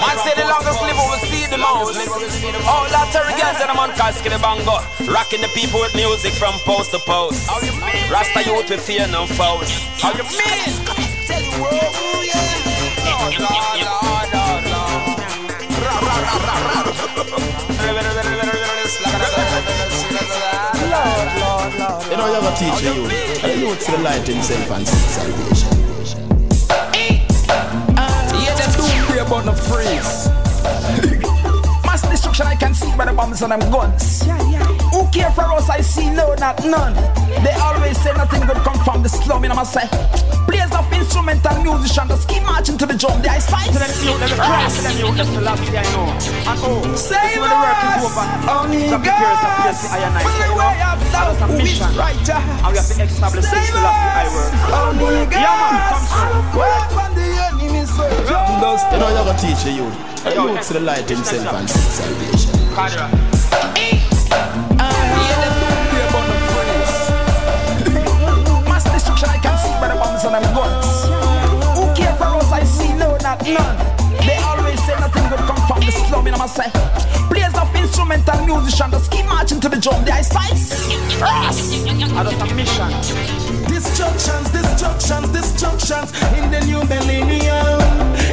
Man say the longest live will see the most. All that Terry girls and I'm on casket bango. Rocking the people with music from post to post. Rasta youth with fear no foes. How you mean? Tell you, bro. Lord, Lord, Lord, Lord, Lord. You know you're gonna teach you. And you would see the light himself and see salvation. About no freeze. Mass destruction I can see by the bombs and them guns. Who care for us? I see no, not none. They always say nothing good come from the slum. And I'ma say, players of instrumental musician just keep marching to the drum. They are fighting. To them youth, them cross. To them youth, that's the last thing I know. And oh, Save when the work is over, Only some prepare to place the iron knife. You know, that's a mission. right And we have to establish this Save the last thing I us. work. Only Yeah, man, come through. Work on the enemy so You know you're gonna teach you. And you would see the light himself and see salvation. Kadra. Mass destruction I can see by the bombs and them guns. Who care for us? I see no, not none. They always say nothing good come from the slum. And I'ma say, players of instrumental musician just keep marching to the drum. They are fights. Ross. And that's a mission. Destructions, destructions, destructions in the new millennium.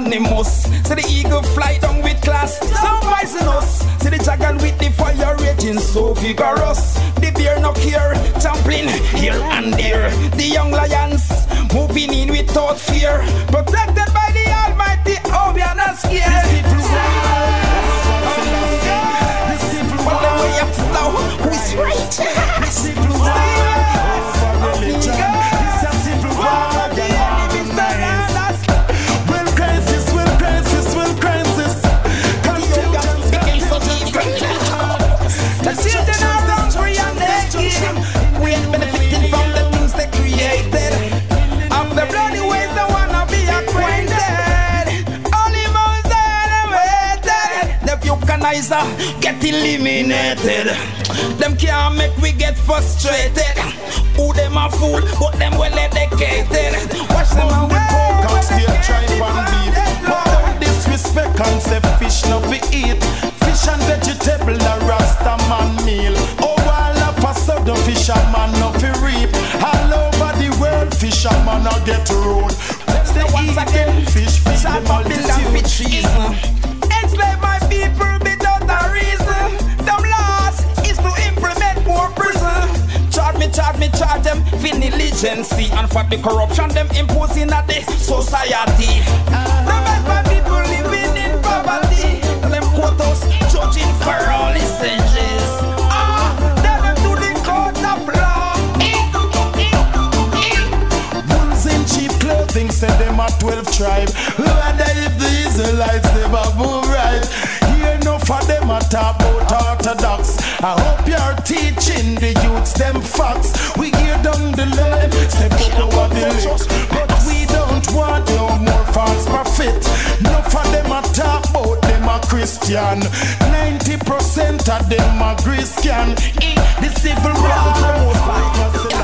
unanimous. See the eagle fly down with class, some poisonous. See the dragon with the fire raging so vigorous. The bear no care, trampling here and there. The young lions moving in without fear, protected vulcanizer get eliminated. Them can't make we get frustrated. Who them a fool, but them well educated. Watch them Come the and stay tripe and beef. But don't disrespect and say fish no fi eat. Fish and vegetable a rasta man meal. Oh, all up a the fisherman no fi reap. All over the world, fisherman a get road. They once eat again, fish, feed Shall them not build and fit multitude. Negligence and for the corruption them imposing at the society. The best people living in poverty. Them quote us judging for all these ages. Ah, them to the court of law. Wolves in cheap clothing say them a 12 tribe. Wonder if the Israelites never move right. Hear no for them a talk about orthodox. I hope you're teaching the youths them facts. We down the line, up over the lake. But we don't want no more false prophet. No for them a talk about them a Christian. 90% of them a Christian. The civil war.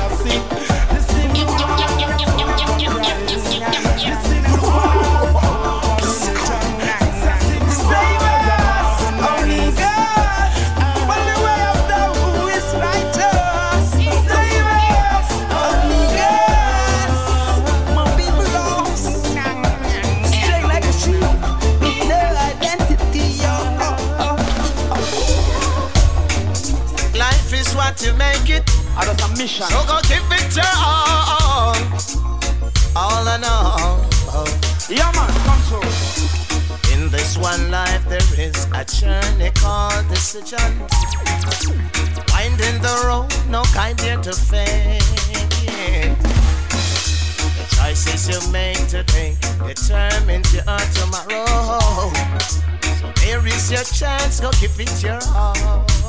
Mission. So go give it your all. All and all. Yeah, man, come through. In this one life, there is a journey called decision. Winding the road, no kind here to fake it. The choices you make today determines your tomorrow. So there chance, go give it your all.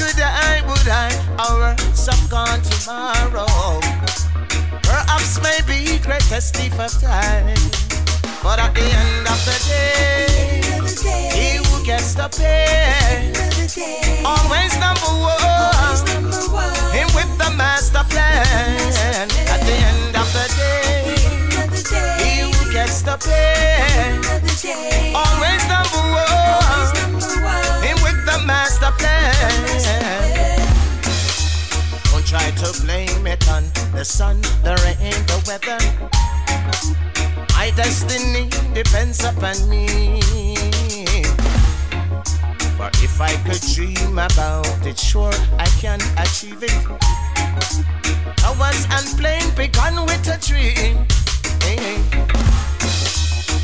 Could, I would I, our some gone tomorrow. Perhaps maybe greatest thief of time. But at the end of the day, he who gets the pay. Always number one. Him with the master plan. At the end of the day, he who gets the pay. Always number one. Master plan. Don't try to blame it on the sun, the rain, the weather. My destiny depends upon me. For if I could dream about it, sure I can achieve it. I was unplanned, begun with a dream.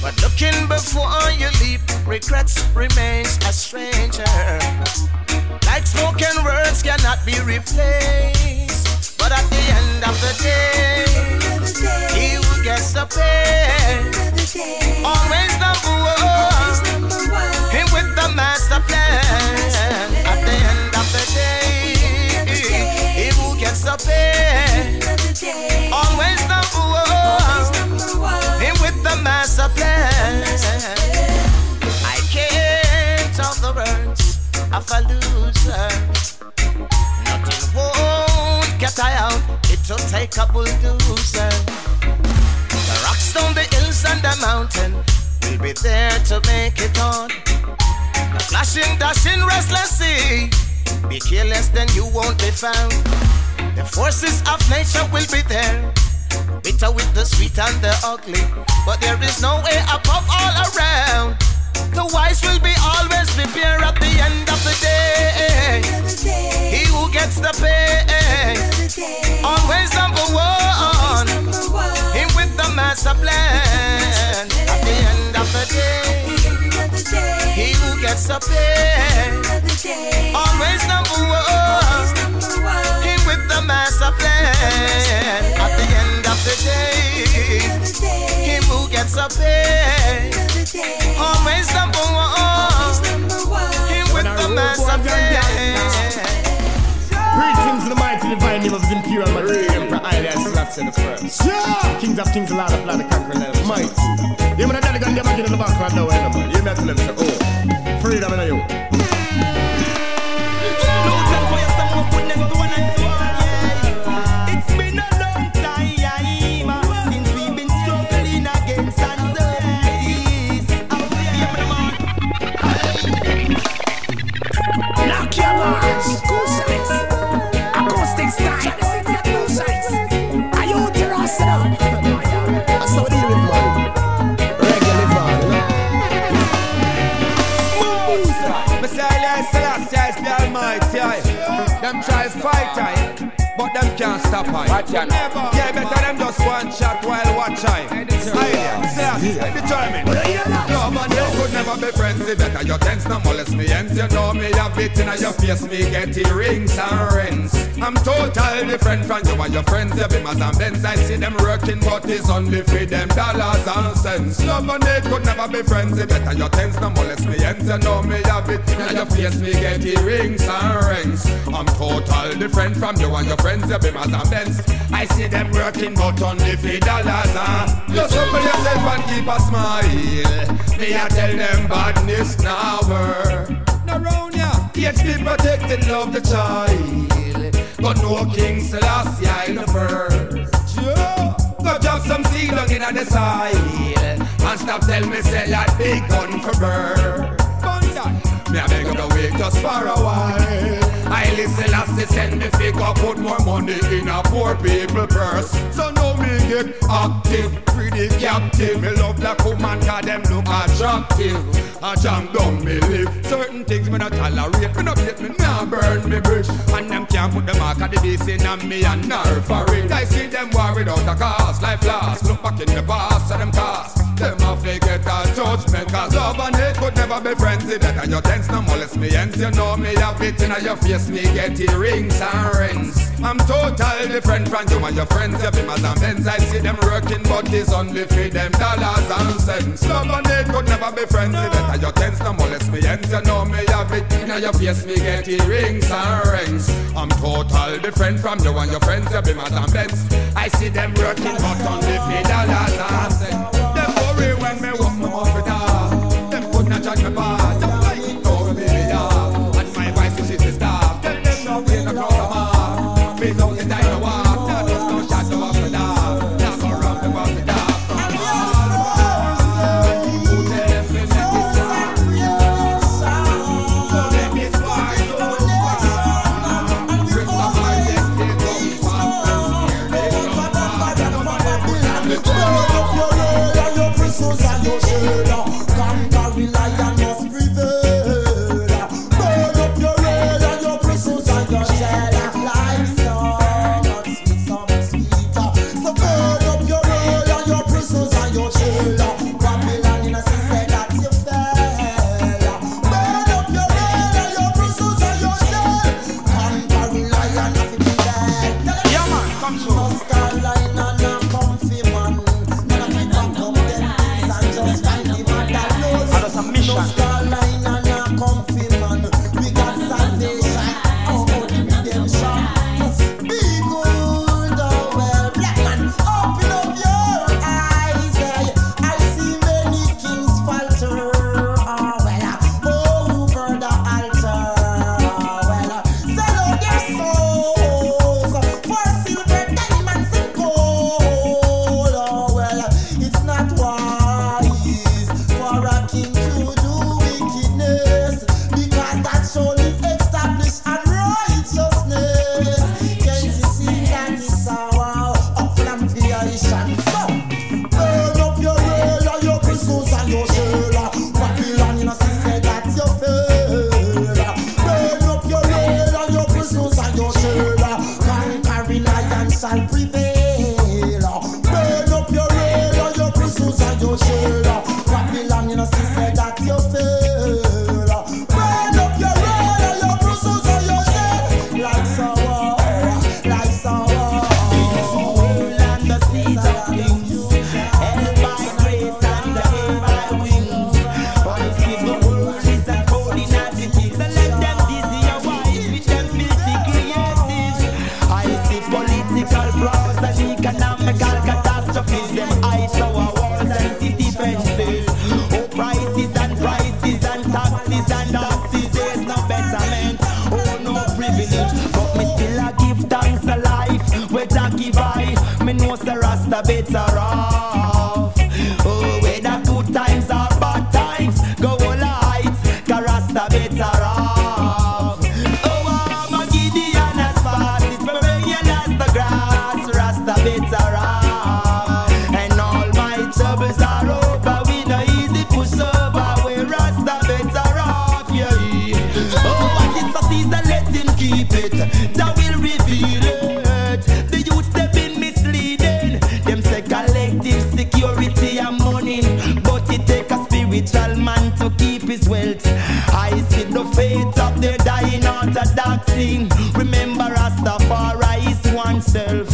But looking before you leap, regrets remains a stranger. Like spoken words cannot be replaced. But at the end of the day, he who gets the pay, always number one. Him with the master plan. At the end of the day, he who gets the pay, always number one. With master plan. I can't tell the words of a loser. Nothing won't get I out. It'll take a bulldozer. The rocks down the hills and the mountain will be there to make it on. The flashing, dashing, restless sea. Be careless, then you won't be found. The forces of nature will be there. Bitter with the sweet and the ugly. But there is no way above all around. The wise will be always prepare at the end of the day. He who gets the pay, always number one. Him with the master plan. At the end of the day, he who gets the pay, always number one. Him with the master plan. At the end of the day, him who gets the pay, always number one. Him with the master plan. Greetings in the mighty divine name of His Imperial Majesty Emperor Haile Selassie the First. Yeah. Kings of kings, Lord of lords, the conquering lion of might. You man a daddy gun, them again in the background now, eh, man. You me tell them say, oh, freedom in you. Can't stop I. Yeah, better them just one shot while watch I. Aye, Selassie, determined. No man, you could never be friends. It better your tents no molest me ends. You know me have it in your face. Me get earrings and rents. I'm total different from you and your friends. You be mas and Benz. I see them working, but it's only for them dollars and cents. No man, they could never be friends. It better your tents no molest me ends. You know me have it in your face. Me get earrings and rents. I'm total different from you and your friends. You mas and Benz. I see them working, but only for dollars and just humble yourself and keep a smile. Me I tell them badness now work. No round be protected, love the child. But no King Selassie I the first. Yeah. Go drop some seed down in the soil. And stop tell me say that big gun for bird. Me a beg you go wait just for a while. I listen last send me figure put more money in a poor people purse. So now me keep active, pretty captive. Me love black woman cause them look attractive. I jam down me live. Certain things me not tolerate. Me not hate me, nah burn me bridge. And them can't put the mark of the beast in on me and nerve for it. I see them war without a cause. Life lost. Look back in the past of them cost. Them off they get a judgment Cause love and hate could never be friends That and your tense no molest me ends You know me have it in your face Me get it rings and rings I'm total different from you and your friends You be my and I see them working, but it's only for them dollars and cents. Love and they could never be friends. No. Better your tens, no molest me ends. You know me have it in your face, me get rings and rings. I'm total different from you and your friends. You be mad and bent. I see them working, but only for dollars and cents. Them worry when me walk my hospital. Them could not judge me by. dying orthodox thing. Remember Rastafari is oneself.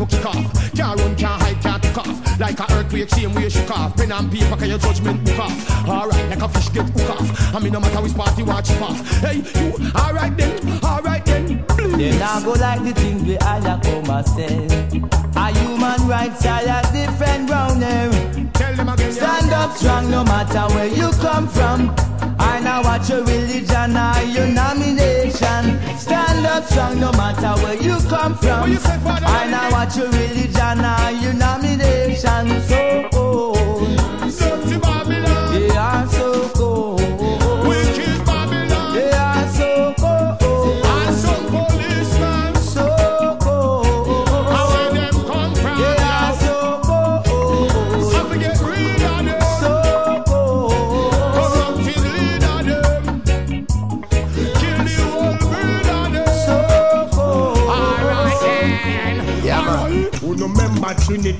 Fear me a go kick off. Can't run, can't hide, can't take off. Like a earthquake, same way shook off. Pen and paper, can your judgment book off. Alright, like a fish get hook off. I mean, no matter which party watch it off. Hey, you, alright then, alright then. They now go like the things we all a come a say. A human rights are a different ground there. Tell them again. Stand up strong no matter where you come from. I know what your religion or your nomination. Stand up strong no matter where you come from. You say, I know what your religion or your nomination. So oh, oh. cold, Dirty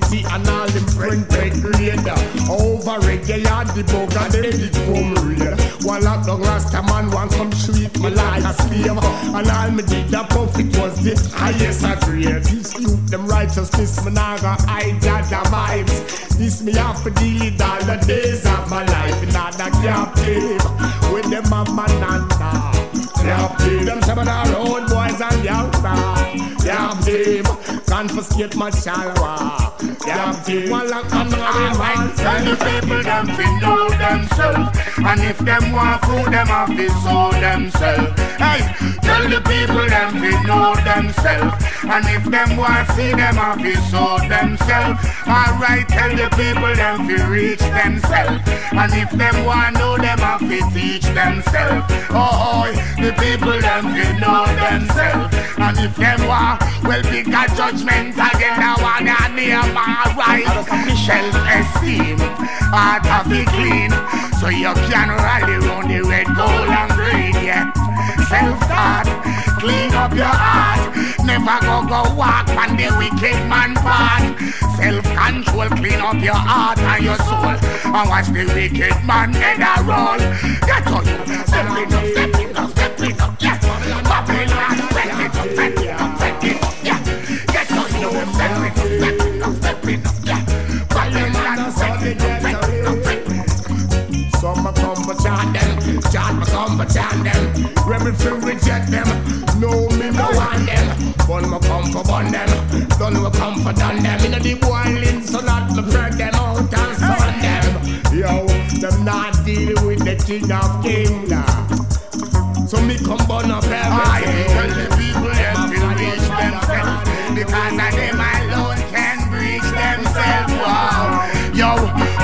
member and all them friend great creator Over regular the bug and then it come real One lock down Rasta man one come treat me like a slave. And all me did the profit was the highest I grade This youth them righteousness me nah go hide Jaja vibes. This me have to deal with all the days of my life. In other captive With them a manana Captive Them seven are road boys and youngsters Captive Confiscate my chalwa Captive One lock and one right Tell the people them fi know themselves. And if them want food them have to sow themselves. Hey, tell the people them fi know themselves. And if them want see them have to sow themselves. Alright, tell the people them fi reach themselves. And if them want know them have to teach themselves. Oh, oh, the people them fi know themselves. And if them want, well, big a judgment again I want a name alright Self-esteem, heart of be clean. So you can rally round the red, gold and green, yeah Self-thought, clean up your heart. Never go go walk on the wicked man path. Self control, clean up your heart and your soul. And watch the wicked man head a roll. Get on you, stepping up, stepping up, stepping up, yeah. Them. Rebel feel reject them, no me no want them. Bun me come for bun them, done we come for done them. Inna the boiling so not to break them out and sun them. Yo, them not deal with the king of kingdom. So me come burn up I tell everything. the people them to reach themselves because of them alone can reach themselves. Wow. Yo,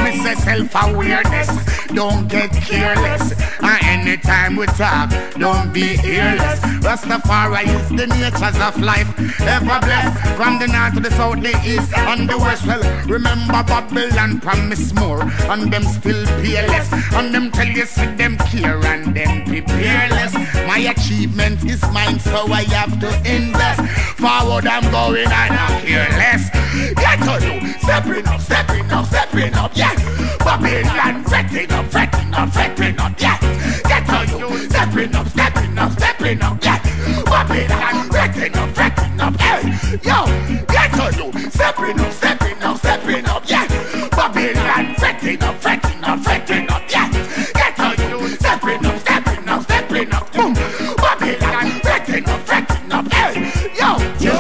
me say self-awareness, don't get careless. And anytime we talk, don't be earless. Rastafari is the natures of life, ever blessed. From the north to the south, the east and the west. Well, remember Babylon promise more, and them still peerless. And them tell you see them care and them prepareless. My achievement is mine, so I have to invest. Forward I'm going, I don't care less. Get to you, stepping up, stepping up, stepping up, yeah. Babylon, fretting up, fretting up, fretting up, yeah. Get to you, stepping up, stepping up, stepping up, yeah. Babylon, fretting up, fretting up, hey. Yo, get to you, stepping up, stepping up, stepping up, yeah. Babylon, fretting up, fretting up, fretting up, yeah. Get to you, stepping up, stepping up, stepping up, boom. Babylon, fretting up, fretting up, hey. Yo, yo.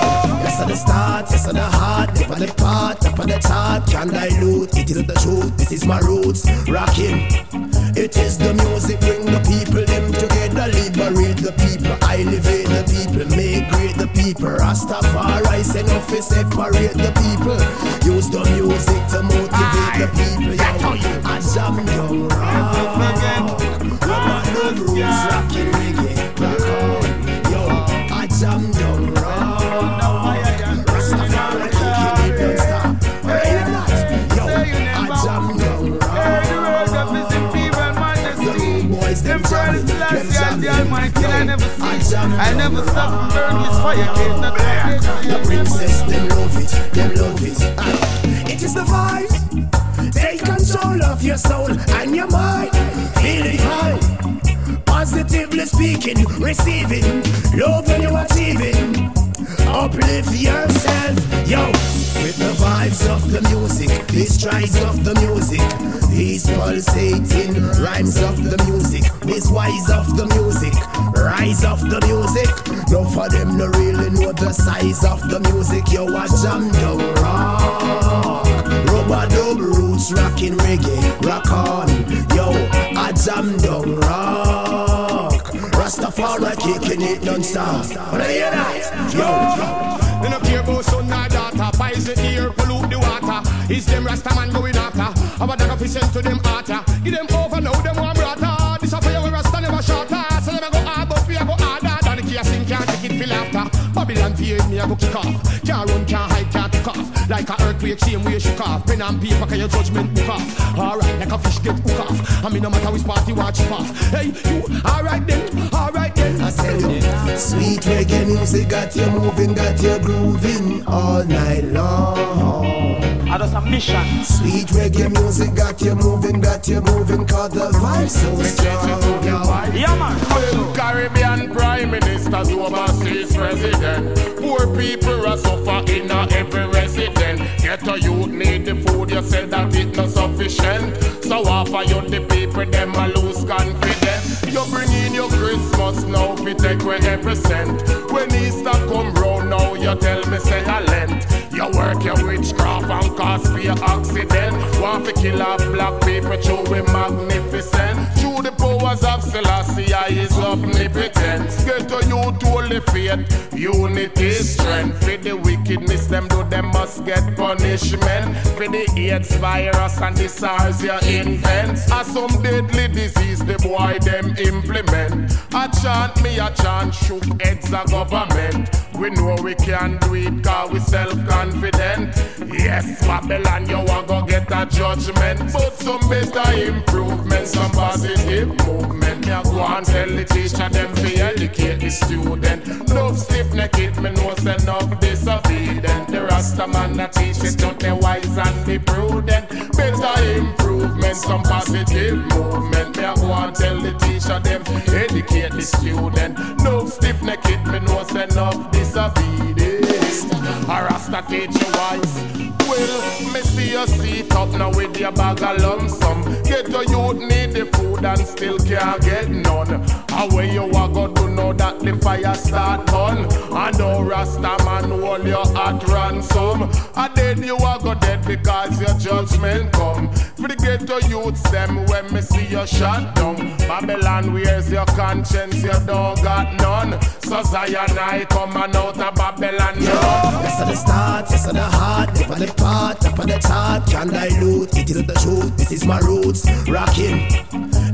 Yes, on the start, yes, on the heart, dip on the part, up on the top, can't dilute. It is the truth, this is my roots, rocking. It is the music, bring elevate the people, make great the people. Rastafari no fi separate the people. Use the music to motivate the people. I never stop to burn this fire cage. Not the princess, them love it, them love it. It is the vibes. Take control of your soul and your mind. Feel it high. Positively speaking, receiving. Love when you're achieving. Uplift yourself, yo. With the vibes of the music, the strides of the music, these pulsating rhymes of the music, these wise of the music, rise of the music. No for them no really know the size of the music. Yo, I jam down rock, rubber roots rocking reggae, rock on. Yo, I jam down rock, Rastafari kicking it non-stop. Wanna hear that? Yo. They no care about oh, son or daughter. Poison the air, pollute the water. Is them Rasta man going after? Our dog of send to them harder Give them over now, them one brother This a fire where Rasta never shorter. So them a go hard, but we a go harder. Than the chaos in can't take it feel after Babylon fear me a go kick off Can't run, can't hide, can't take off Like a earthquake, same way shook off Pen and paper, can your judgment book off Alright, like a fish get hook off I mean no matter which party watch it off Hey, you, alright then, alright then I tell you, sweet reggae music got you moving, got you grooving all night long. I just a mission. Sweet reggae music got you moving, got you moving, cause the vibe so strong. yo. Yeah, man. Well, Caribbean Prime Minister's overseas president. Poor people are suffer in every resident. Get a youth need the food, you said that it not sufficient. So offer you the people, them a lose confidence. You bring in your Christmas now, we take away every cent. When Easter come round now, you tell me say a lent. You work your witchcraft and cause be accident. Want to kill black people, true we magnificent. Through the powers of Selassie, I is omnipotent. Get to you to only faith, unity, strength. For the wickedness, them do them must get punishment. For the AIDS virus and the SARS you invent. As some deadly disease, the boy them implement. I chant me, I chant, shook heads of government. We know we can do it cause we self-confident. Yes, Babylon, you a go get a judgment. But some better improvement, some positive movement. Me a go and tell the teacher them to educate the student. No stiff neck it, me know say enough disobedient. The Rasta man that teach it to the wise and the prudent. Better improvement, some positive movement. Me a go and tell the teacher them educate the student. No stiff neck it, me know say enough disobedient. A Rasta teach you wise. Well, me see you seat up now with your bag of lump. Get your youth need the food and still can't get none. How way you a go to know that the fire start on? I know Rasta man hold your heart ransom. I dead you a go dead because your judgment come. For the ghetto youths them when me see you shot down. Babylon, where's your conscience? You don't got none. So Zion I come and out of Babylon. Yeah. This is the start, this is the heart, never the part, up on the chart, can dilute. It is the truth, this is my roots, rocking.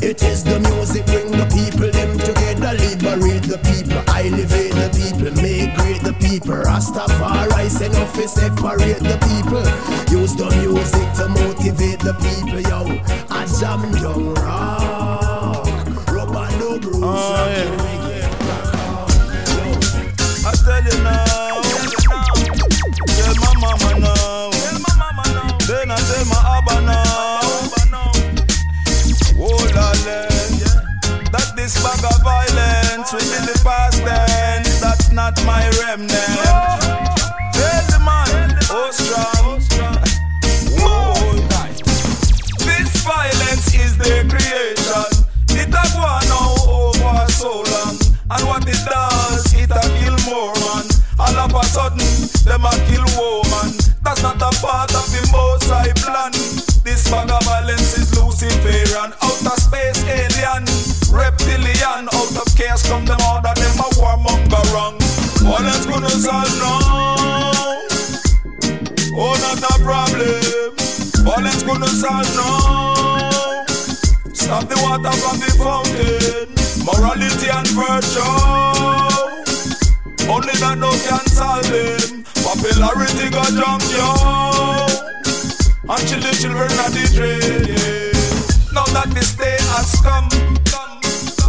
It is the music, bring the people them together, liberate the people, I elevate the people, make great the people. Rastafari send off to separate the people. Use the music to motivate the people, yo. I jam down rock, rubber no bruise, oh, yeah. I tell you now, tell my mama now, my abba now. Oh that this bag of violence be the past tense. That's not my remnant. Tell the man, oh strong. Oh, this violence is their creation. It a go on over so long, and what it does, it a kill more man. All of a sudden, them a. That's not a part of the most high plan. This bag of violence is Luciferian, outer space alien, reptilian. Out of chaos come out of them a warmonger wrong. Violence gonna solve now. Oh, not a problem. Violence gonna solve now. Stop the water from the fountain. Morality and virtue. Only that no can solve them. Popularity got jump yo. Until the children are the. Yeah. Now that this day has come,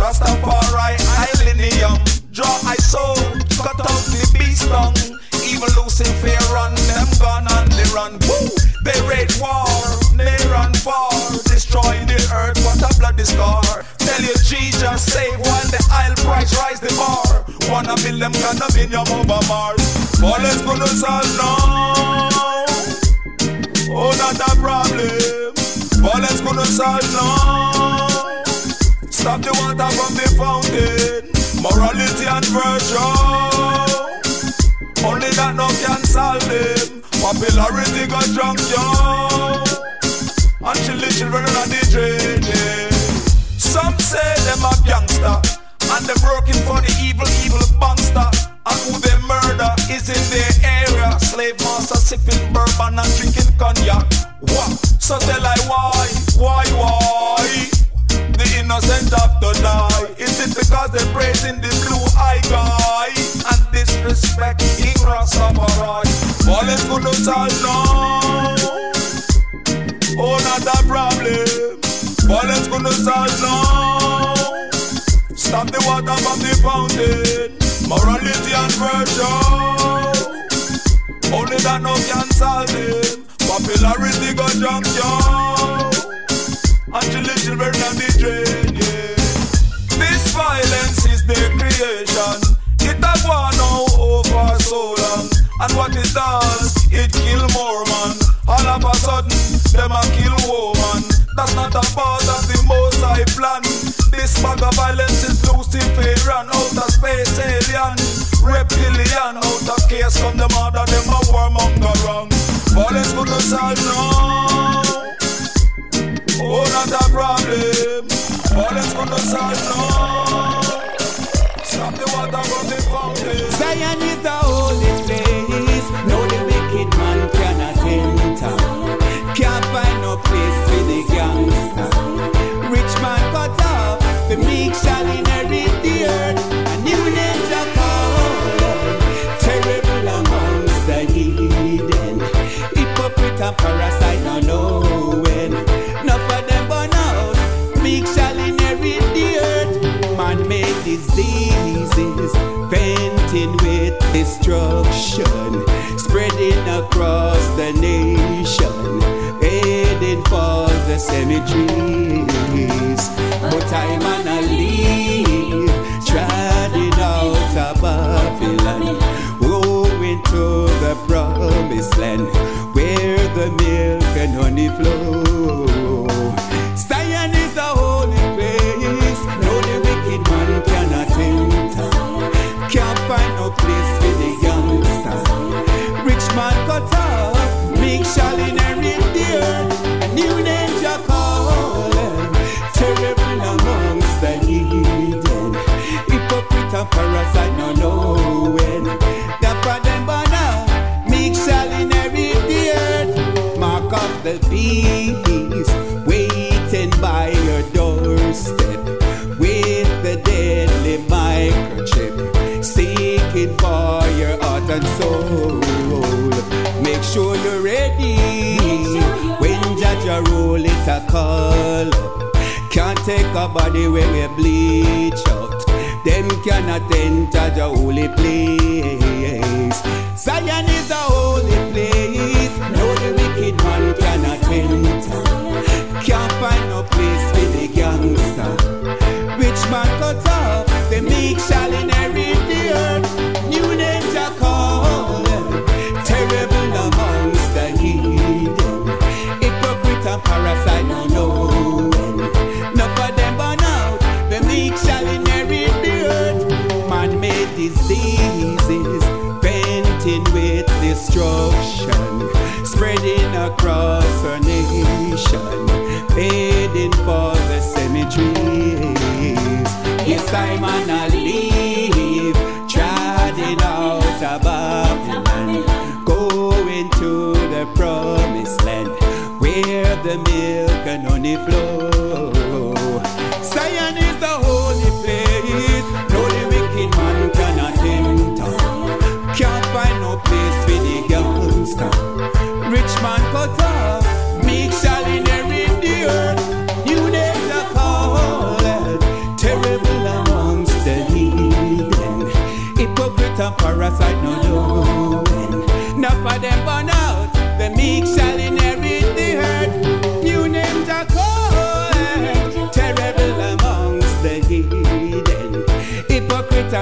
Rastafari Ilenium. Draw I soul, cut out the beast tongue. Even Lucifer run, them gone on the run. Woo! They rage war, they run far, destroying the earth. What a bloody scar! Tell you Jesus save while the oil price rise the bar. Wanna build them condominium over Mars. Violence gonna solve now. Oh, not a problem. Violence gonna solve now. Stop the water from the fountain. Morality and virtue. Only that no can solve them. Popularity got drunk, yo. Until the children are the drain. Some say them a gangster. And them working for the evil, evil bankster. And who they murder is in their area. Slave master sipping bourbon and drinking cognac. What? So tell I why, why, why? The innocent have to die. Is it because they're praising the blue eye guy and disrespecting Rastafari? Violence gonna solve now. Oh, not a problem. Violence gonna solve now. Fountain. Morality and virtue. Only that no can solve it. Popularity got jump yo. Until the children and the drain, yeah. This violence is their creation. It a go on now over so long. And what it does, it kill more man. All of a sudden, them a kill woman. That's not a part of the most high plan. This bag of violence case come the them a warmonger wrong. Violence gonna solve now. Oh, not a problem. Violence gonna solve now. Across the nation, heading for the cemeteries. But I'm on a leave, trotting out of Babylon, going to the promised land where the milk and honey flow. Call up. Can't take a body when we bleach out. Them cannot enter the holy place. Zion is a holy place. No, the wicked man cannot enter. Can't find no place for the gangster. Rich man cut off, the meek shall inherit parasite, no knowing. None of them burn out, the meek shall inherit the earth. Man-made diseases, venting with destruction, spreading across our nation, heading for the cemeteries. Yes, I'm on a leave, trotting out of Babylon, honey flow. Zion is the holy place, no the wicked man cannot enter. Can't find no place for the gangster. Rich man cut off, meek shall inherit the earth. New names are called, terrible amongst the. Hypocrite and parasite, no knowing. Not for them burn out, the meek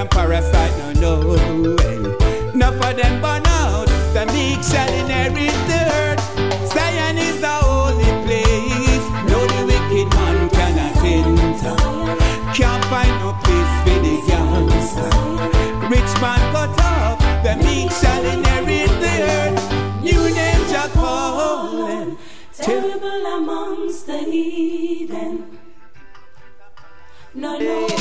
and parasite, no no. knowing. Not for them burn out, the meek shall inherit the earth. Zion is the holy place. No, the wicked man cannot enter. Can't find no place for the gangster. Rich man cut off, the meek shall inherit the earth. New names are calling. Terrible amongst the heathen. No, no.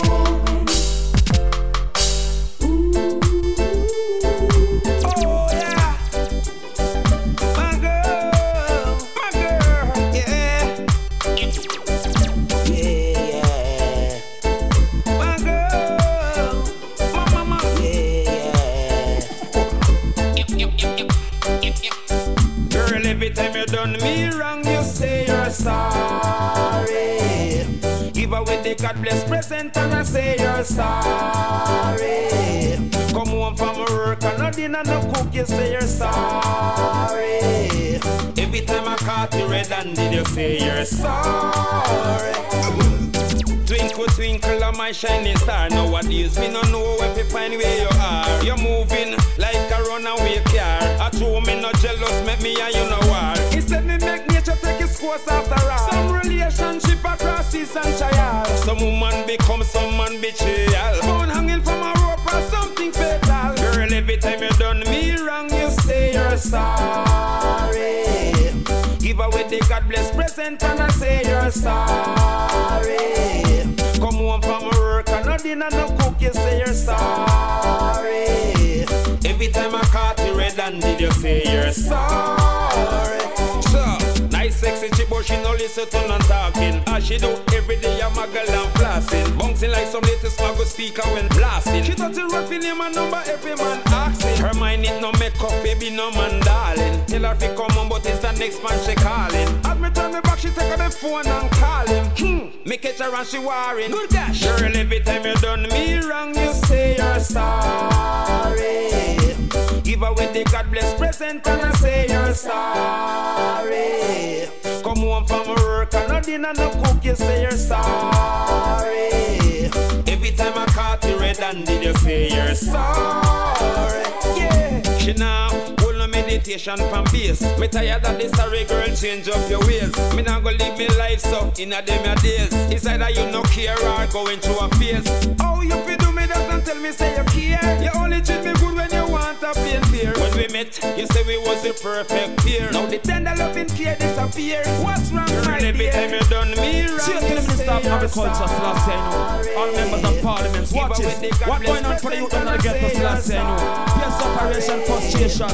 God bless present and I say you're sorry. Come home from work and no dinner, no cook, you say you're sorry. Every time I caught you red-handed, you say you're sorry. Twinkle, twinkle on my shining star. Nowadays, me no know where to find where you are. You're moving like a runaway car. I true me no jealous, make me and you no war. Instead, me make nature take its course after all. Some relationship across seas and trial. Some woman become some man betrayal. Phone hanging from a rope or something fatal. Girl, every time you done me wrong, you say you're sorry. Give away the God bless present and I say you're sorry. Come home from work and no dinner, no cook, you say you're sorry. Every time I caught you red handed, you say you're sorry. Sexy chick, but she no listen to none talking. As she do every day, I'm a girl and flossing. Bouncing like some latest smuggle speaker when blasting. She touch the rough in him and number every man asking. Her mind it no make up, baby, no man darling. Tell her fi come on, but it's the next man she calling. As me turn me back, she take her the phone and call him. Hmm. Me catch her and she worrying. Good gosh. Girl, every time you done me wrong, you say you're sorry. Her with the God bless present and I say you're sorry. Come home from work and no dinner, no cook, you say you're sorry. Every time I caught you red handed, you say you're sorry. Yeah, she now meditation from base. Me tired of this sorry girl, change up your ways. Me not go live me life so in a them your days. It's either you no care or going through a phase. Oh, you feel do me that and tell me say you care. You only treat me good when you want a plain beer. When we met, you say we was the perfect pair. Now the tender loving care disappear. What's wrong, my Every time you done me wrong, See, the you Minister say of you're Agriculture, Selassie, I know. All members of Parliament, watch it. What going on for the youth under the ghetto, Selassie, I know. Yes, operation, frustration,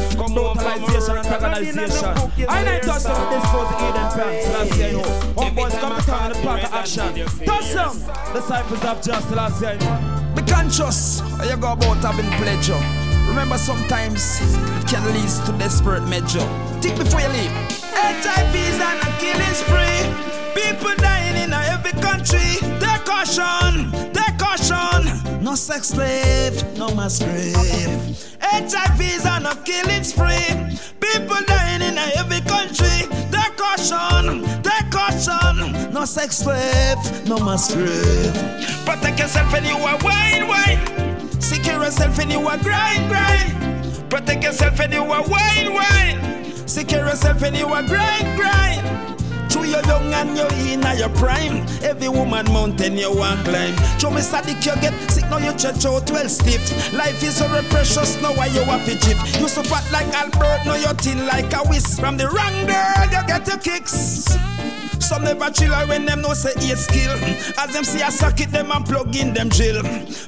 brutalization, antagonization. I ain't touch them with this for the Eden plan, Selassie, I know. One boys come to town the park of action. Touch them! Disciples of just Selassie, I know. Be conscious you go about having pleasure. Remember, sometimes it can lead to desperate measure. Think before you leave. HIV is an a killing spree. People dying in every country. Take caution, take caution. No sex slave, no mass grave. HIV is an a killing spree. People dying in every country. Take caution, take caution. No sex slave, no mass grave. Protect yourself and you are wine, wine. Secure yourself and you are grind, grind. Protect yourself and you are wine, wine. Secure yourself and you are grind, grind. You're young and you're in your prime. Every woman mountain you want climb. Show me static, you get sick, now you church out well stiff. Life is very precious, now why you have to chip. You so fat like Albert, now you're thin like a whisk. From the wrong girl, you get your kicks. Some never chill when them no say eight skill. As them see a socket, them and plug in them drill.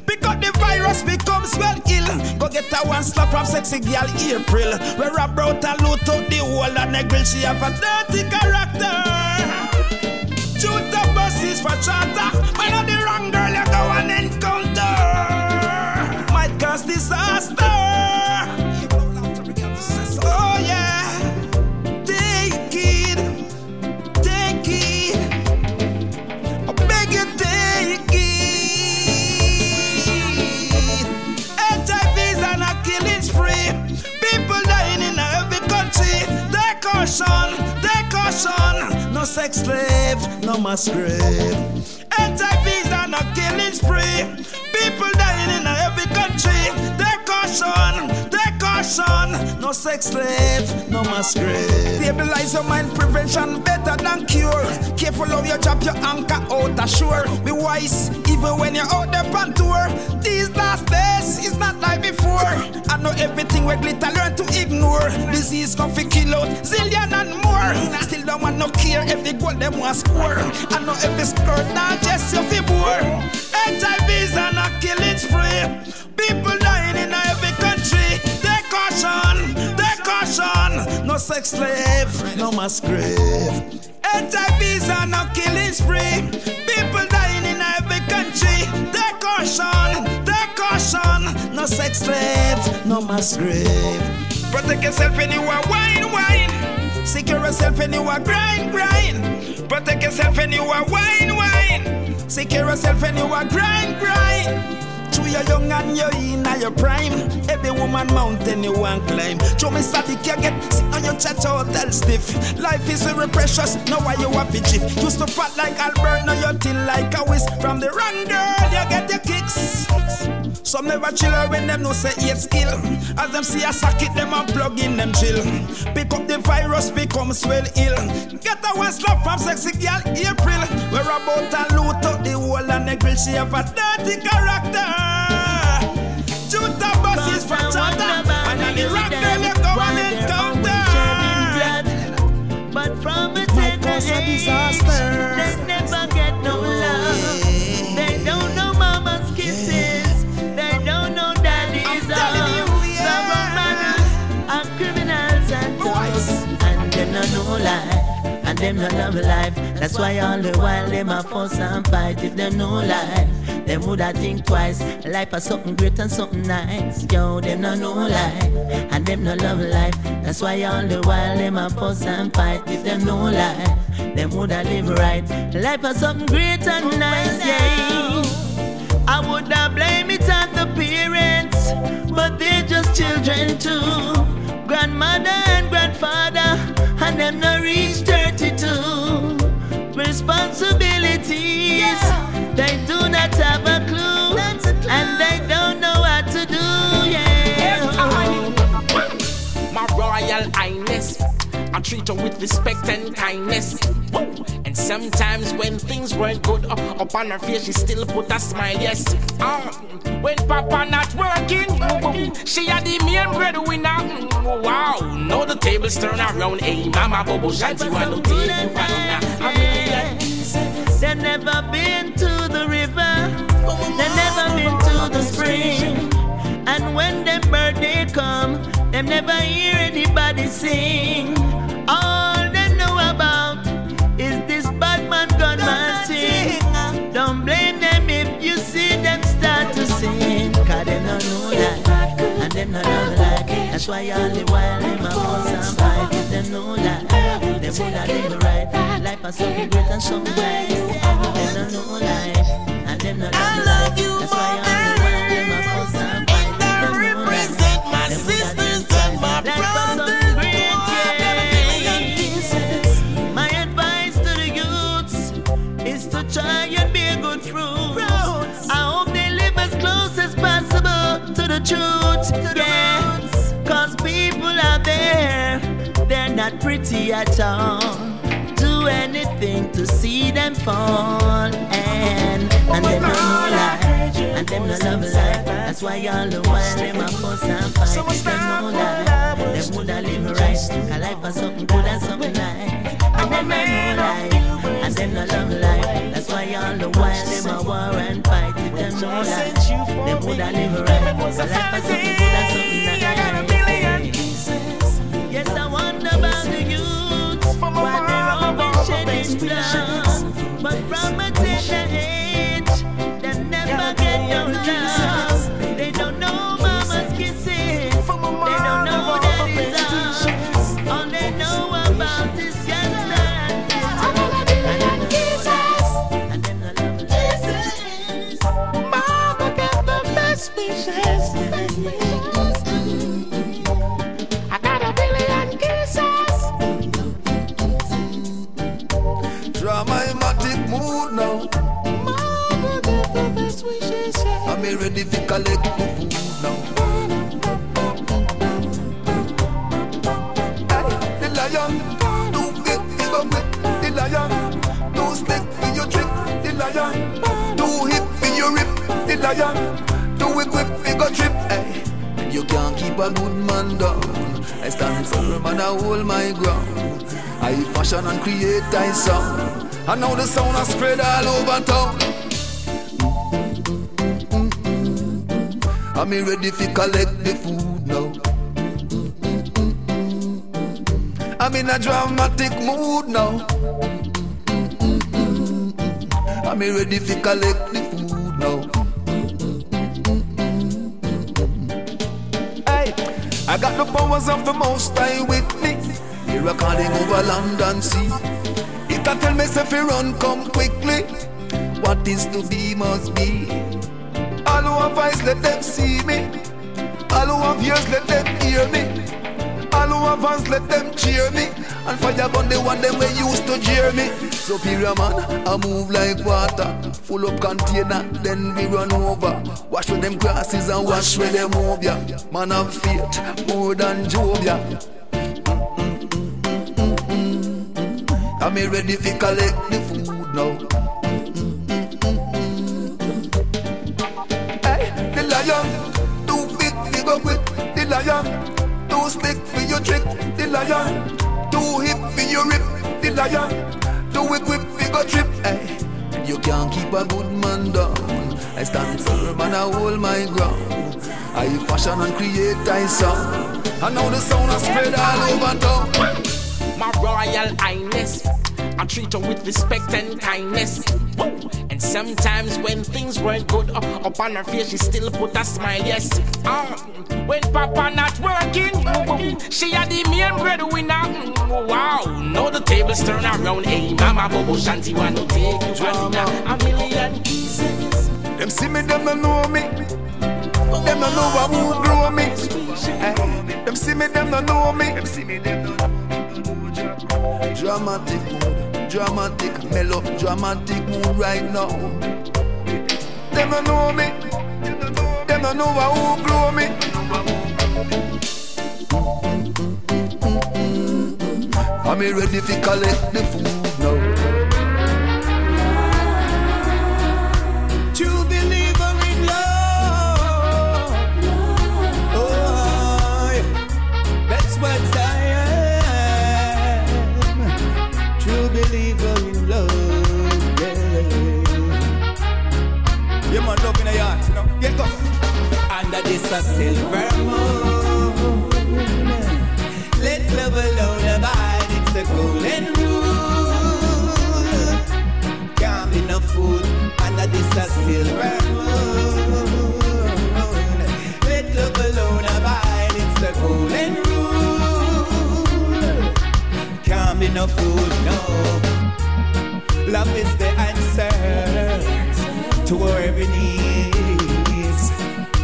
Because the virus becomes well ill. Go get a one slap from sexy girl April. Where I brought a loot out the whole and the grill. She have a dirty character. Shoot the buses for charter. Man of the wrong girl you go and encounter. Might cause disaster. Caution, take caution. No sex slave, no mass grave. HIV's on a killing spree. People dying in every country. Take caution, take caution. No sex slave, no mass grave. Stabilize your mind, prevention better than cure. Careful of your job, your anchor out ashore. Be wise, even when you're out there on tour. These last days is not like before. I know everything we glitter, learn to ignore. Disease come fi kill out zillion and more. Still don't want no care every goal them want score. I know every skirt now just you fi bore. HIV's on a killing spree. People dying in every country. Take caution, take caution. No sex slave, no mass grave. HIV's on a killing spree. People dying in every country. Take caution, caution. No sex slave, no mass grave. Protect yourself when you are wine, wine. Secure yourself when you are grind, grind. Protect yourself when you are wine, wine. Secure yourself when you are grind, grind. True, you're young and you're in your prime. Every woman mountain you want climb. Show me static, you get sick on your church oh, hotel stiff. Life is very precious, now why you have it chip. Used to fat like Albert, now you're thin like a whisk. From the wrong girl, you get your kicks. Some never chill when them no say eight skill. As them see a socket, them and plug in them chill. Pick up the virus, becomes well ill. Get a one slap from sexy girl April. We're about to loot up the whole and the grill. She have a dirty character. Shoot the buses for charter. And on the rock girl you go and encounter. But from a tender age, them no love life. That's why all the while them a fuss and fight. If them no life, them woulda think twice. Life is something great and something nice. Yo, them no know life, and them no love life. That's why all the while them a fuss and fight. If them no life, them woulda live right. Life is something great and nice, yeah. Responsibilities, they do not have a clue, and they don't know what to do. Yeah. My royal highness, I treat her with respect and kindness. And sometimes when things weren't good, up on her face she still put a smile. Yes. Uh, when Papa not working, she had the main breadwinner. Wow. Now the tables turn around. Hey, Mama Bobo Shanti, want to They never been to the river, they never been to the spring. And when them birthday come, them never hear anybody sing. All they know about is this bad man gunman thing. Don't blame them if you see them start to sing. Cause they don't know life, and them not love life. That's why all the while them a fuss and fight. If them know life, them woulda live right. Life is something great and something. Them know life, and them not love life. That's why all the while them a fuss and fight. Them know life, them woulda live right. Life is something great, yeah. My advice to the youths is to try and be a good fruit. I hope they live as close as possible to the truth. Yeah. Not pretty at all. Do anything to see them fall. And, and them no know life. And them no love life. That's why all the while them a fuss and fight. Them know life, them woulda live right. Cause life is something good and something nice. And them no life. And them no love life. That's why all the while them a war and fight. If them know life, them woulda live right. Cause life is something good and something lion. Too equipped for go trip, hey. You can't keep a good man down. I stand firm and I hold my ground. I fashion and create I sound. And now the sound has spread all over town. Mm-hmm. I'm ready to collect the food now. Mm-hmm. I'm in a dramatic mood now. Mm-hmm. I'm ready to collect sea. It can tell me if you run, come quickly. What is to be must be. All who have eyes, let them see me. All who have ears, let them hear me. All who have hands, let them cheer me. And fire gun, the one them we used to jeer me. Superior man, I move like water. Full up container, then we run over. Wash with them grasses and wash with them over. Man of faith, more than Job, I'm ready to collect the food now. Hey, the lion, too big to go with the lion. Too slick for your trick, the lion. Too hip for your rip, the lion. Too equipped for go trip, hey. You can't keep a good man down. I stand firm and I hold my ground. I fashion and create I sound. And now the sound has spread all over town. My royal highness, I treat her with respect and kindness. Woo! And sometimes when things weren't good, uh, up her face she still put a smile. Yes. Uh, when Papa not working, she had the main breadwinner. Wow. Now the tables turn around. Hey, Mama Bobo Shanti want to take you a million pieces. Them see me, them don't know me. Them don't know who grow me. Them see me, them don't know me. Dramatic mood, dramatic, mellow, dramatic mood right now. Them don't know me. Them don't know who grow me. I'm ready to collect the food now. This a silver moon. Let love alone abide. It's a golden rule. Can't be no fool under this a silver moon. Let love alone abide. It's a golden rule. Can't be no fool, no. Love is the answer to every needs.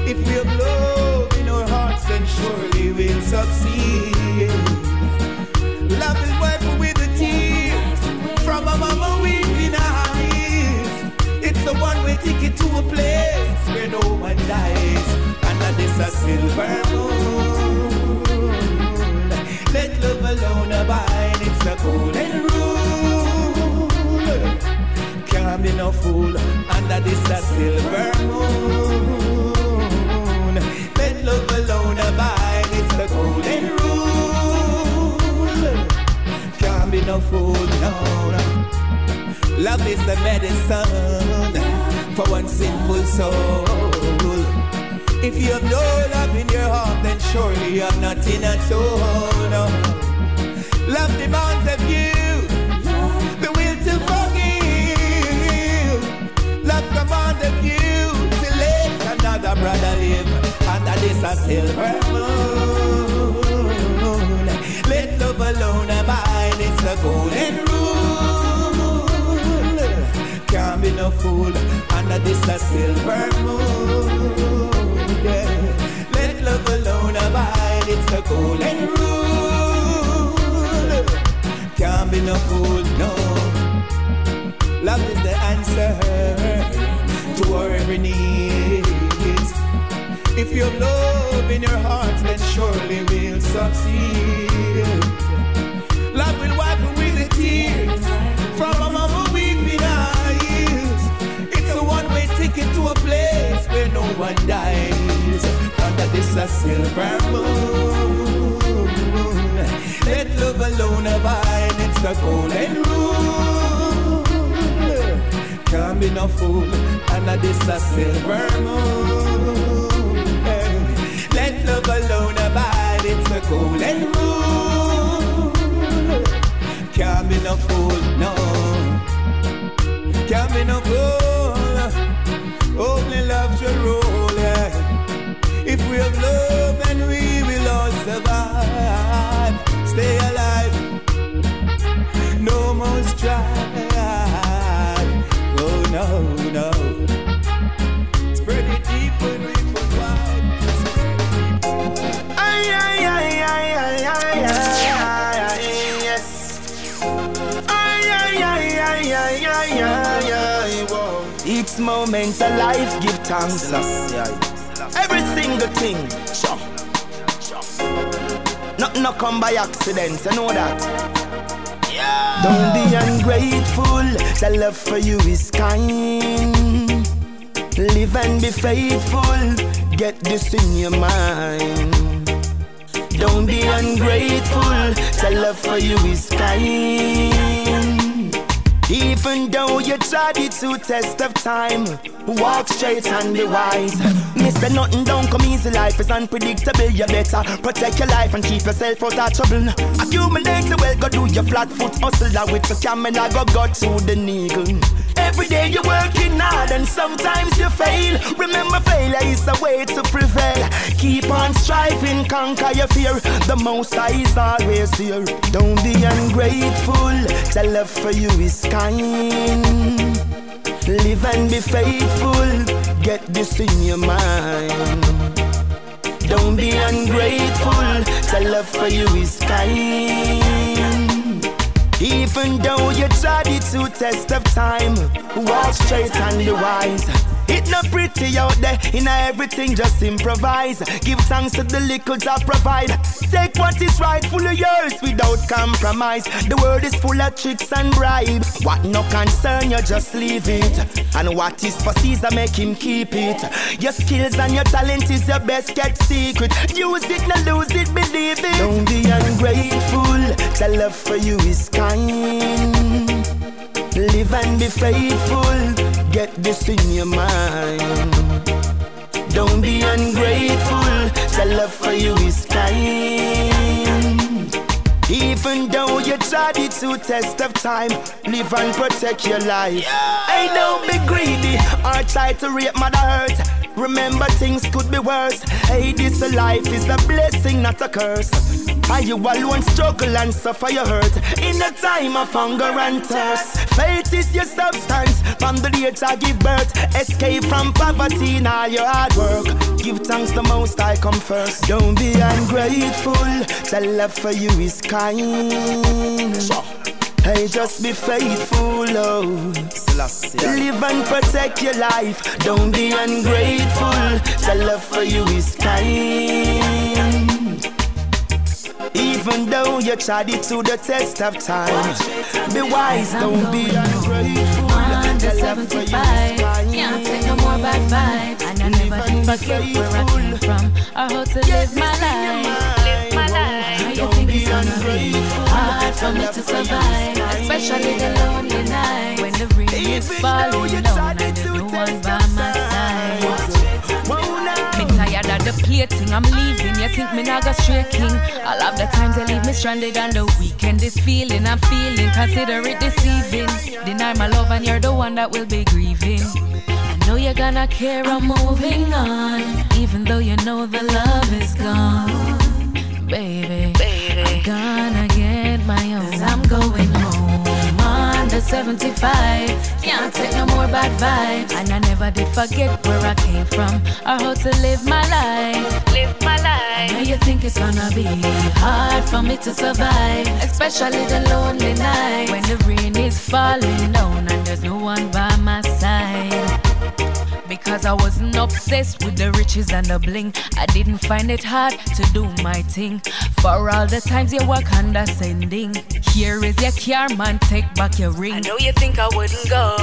If we have love in our hearts, then surely we'll succeed. Love is wipe away the tears from a mama weeping eyes. It's a one-way ticket to a place where no one dies. Under this a silver moon. Let love alone abide. It's a golden rule. Can't be no fool under this a silver moon. No, no. Love is the medicine for one sinful soul. If you have no love in your heart, then surely you have nothing at all. No. Love demands of you the will to forgive. Love commands of you to let another brother live under this a silver moon. Love alone abide. It's a golden rule. Can't be no fool under this a silver moon. Yeah. Let love alone abide. It's a golden rule. Can't be no fool, no. Love is the answer to our every needs. If you have love in your heart, then surely we'll succeed. No one dies. Under this a silver moon. Let love alone abide. It's the golden rule. Can't be no fool. Under this a silver moon. Let love alone abide. It's the golden rule. Can't be no fool, no. Can't be no fool. Only love rule. Yeah. If we have love, Each moment of life, give thanks. Every single thing, sure. Nothing no come by accident, you know that. Don't be ungrateful, the love for you is kind. Live and be faithful, get this in your mind. Don't be ungrateful, the love for you is kind. Even though you tried it to test of time, walk straight and be wise. Mister nothing don't come easy. Life is unpredictable. You better protect your life and keep yourself out of trouble. Accumulate the wealth, go do your flat foot hustle. That with the camera, go go to the needle. Every day you're working hard and sometimes you fail. Remember, failure is the way to prevail. Keep on striving, conquer your fear. The most high is always here. Don't be ungrateful. The love for you is kind. Live and be faithful. Get this in your mind. Don't be ungrateful. The love for you is kind. Even though you tried it to test of time, walk straight and be wise. It not pretty out there, in everything just improvise. Give thanks to the liquids I provide. Take what is rightfully yours without compromise. The world is full of tricks and bribe. What no concern, you just leave it. And what is for Caesar, make him keep it. Your skills and your talent is your best kept secret. Use it, not lose it, believe it. Don't be ungrateful, the love for you is kind. Live and be faithful. Get this in your mind. Don't be ungrateful. The love for you is kind. Even though you tried it to test of time, live and protect your life. Hey, don't be greedy or try to rape mother hurt. Remember things could be worse. Hey, this life is a blessing, not a curse. Are you alone struggle and suffer your hurt in a time of hunger and thirst? Faith is your substance from the day I give birth. Escape from poverty in all your hard work. Give thanks the most I come first. Don't be ungrateful. The love for you is kind. Hey, just be faithful, oh. Live and protect your life. Don't be ungrateful. The love for you is kind. Even though you tried it to the test of time, be wise, don't be ungrateful. Under 75, can't take no more bad vibes. And I never did forget where I came from or how to live my life. Live my life. How you think it's gonna be hard for me to survive, especially the lonely night when the rain is falling down and there's no one by my side. Me tired of the plating, I'm leaving. You think me not go straight king? All of the times they leave me stranded on the weekend. This feeling I'm feeling, consider it deceiving. Deny my love and you're the one that will be grieving. I know you're gonna care, I'm moving on. Even though you know the love is gone. Baby, I'm gonna get my own. Cause I'm going home under 75. Can't take no more bad vibes. And I never did forget where I came from or how to live my life. Live my life. I know you think it's gonna be hard for me to survive, especially the lonely night when the rain is falling down and there's no one by my side. Because I wasn't obsessed with the riches and the bling. I didn't find it hard to do my thing. For all the times you were condescending. Here is your car, man, take back your ring. I know you think I wouldn't go.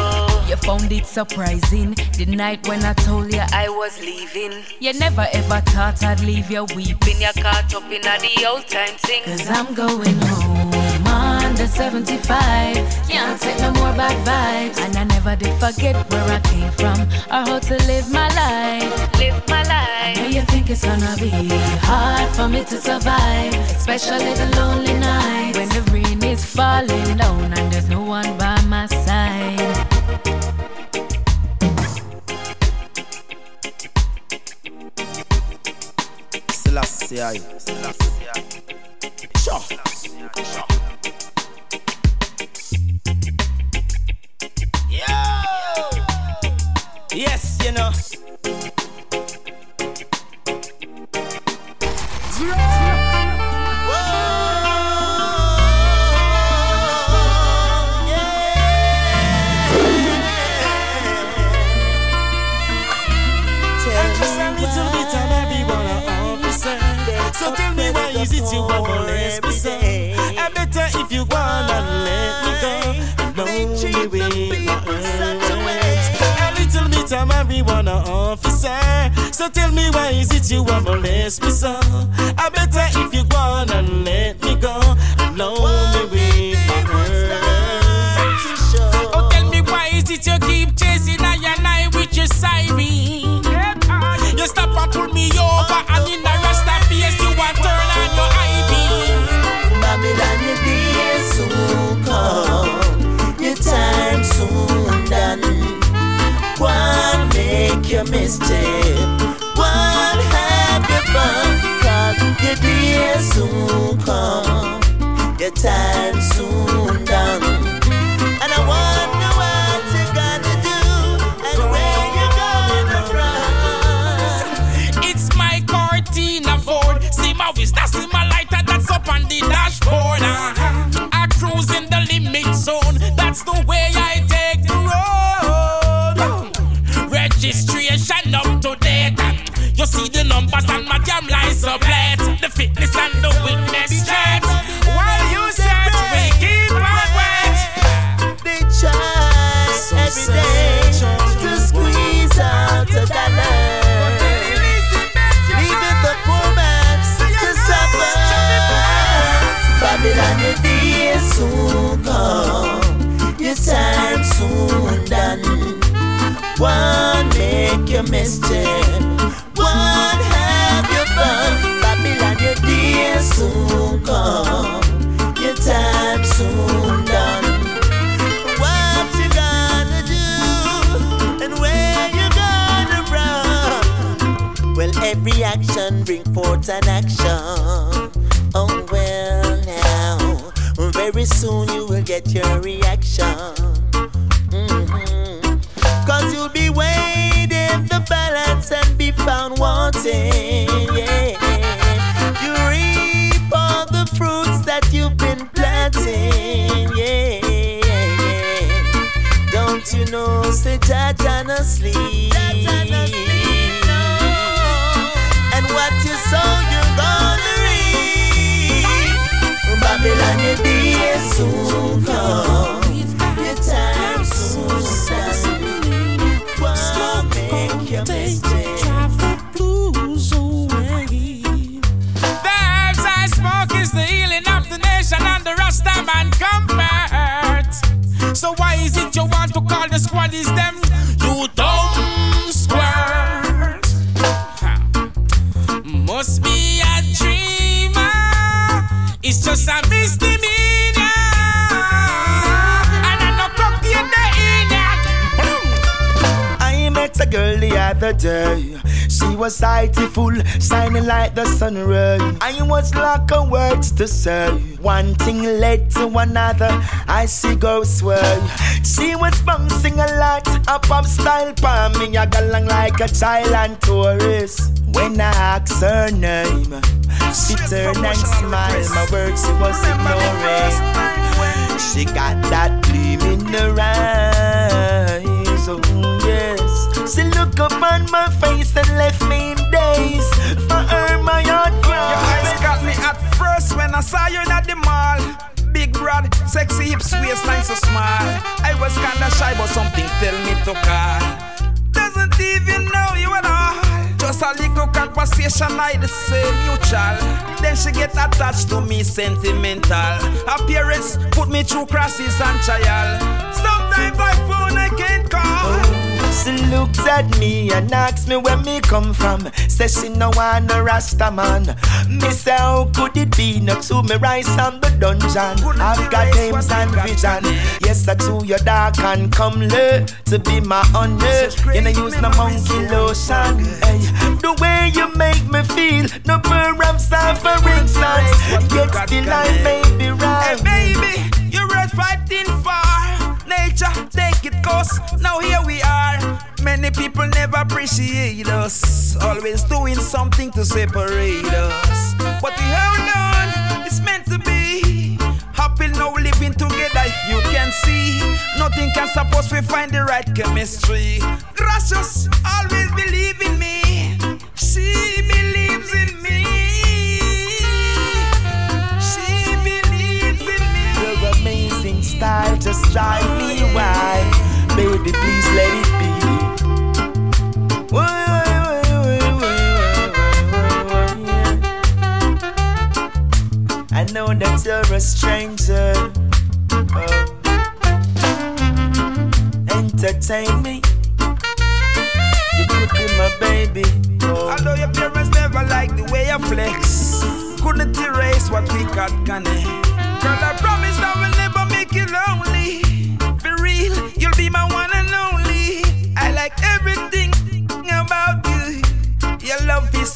You found it surprising. The night when I told you I was leaving. You never ever thought I'd leave you weeping. You caught up in the old time thing. Cause I'm going home under 75. Can't take no more bad vibes. And I never did forget where I came from or how to live my life. Live my life. I know you think it's gonna be hard for me to survive, especially the lonely night when the rain is falling down and there's no one by my side. Selassie, aye. Sure. Yes, you know. Just a little bit of everyone an officer. So tell me why is it you want to let me say? I better if you wanna let me go. officer. So tell me why is it you want to molest me so? I better if you gonna let me go. Blow me with my words. Oh, tell me why is it you keep chasing I and I with your siren? You stop and pull me over, and in the rest of face you want turn on your eye Babylon, your day soon come, your time soon. your misstep. One happy fun, cause your day soon come, your time soon done. And I wonder what you're gonna do and where you're gonna run. It's my Cortina Ford, see my wrist, see my lighter, that's up on the dashboard. Uh-huh. I cruise in the limit zone, that's the way I take the road. Registry damn license. The fitness and the witness straight. While you search, we keep on wait. They try every day to squeeze out a dollar. Leaving the poor man to suffer. Babylon, your day soon come. Your time soon done. One make your mischief. Well, bring forth an action. Oh well now, very soon you will get your reaction. Mhm. Cause you'll be weighed in the balance and be found wanting. Is them? You dumb squirt. Must be a dreamer. It's just a misdemeanor. And I no cocky in the I met a girl the other day. She was sightiful, shining like the sun ray. I was like a words to say. One thing led to another. I see go sway. She was bouncing a lot, up up style for me. I got along like a child and tourist. When I asked her name, she turned and smiled. My words she was ignoring. She got that gleam in her eyes. Up on my face and left me in daze. For her, my heart Your eyes got me at first when I saw you at the mall. Big broad, sexy hips, waistline so small. I was kinda shy, but something tell me to call. Doesn't even know you at all. Just a little conversation, I the same mutual. Then she get attached to me, sentimental. Appearance put me through crosses and trial. Sometimes by phone I can't call. She looked at me and asked me where me come from. Says she no want a Rasta man. Me say how could it be? No to me rise on the dungeon. I've got aims and vision. Yes, I to your dark and come late to be my honor. You know use no monkey lotion. Hey, the way you make me feel, no perhaps for instance. Yet still I may be right. Hey baby, you're worth fighting for. Nature, take it course. Now here we are. Many people never appreciate us. Always doing something to separate us. But we hold on, it's meant to be. Happy now living together, you can see. Nothing can stop us, we find the right chemistry. Gracious, always believe in me. She believes in me. She believes in me. Amazing style just wild. Baby, please let it be. I know that you're a stranger. Oh. Entertain me. You could be my baby. Oh. Although your parents never liked the way you flex, couldn't erase what we got connect. Girl, I promise I will never make you lonely.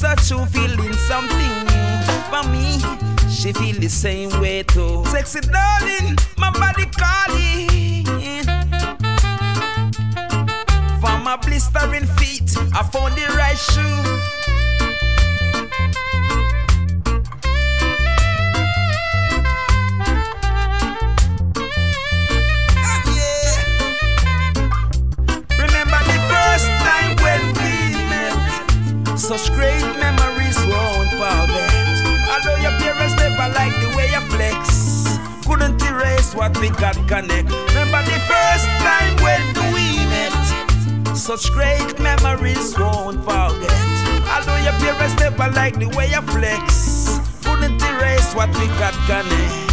was a true feeling, something new for me. She feel the same way too. Sexy darling, my body calling. For my blistering feet, I found the right shoe. Ah, such great erase what we got connect. Remember the first time when we met. Such great memories won't forget. Although your parents never like the way you flex, couldn't erase what we got connect.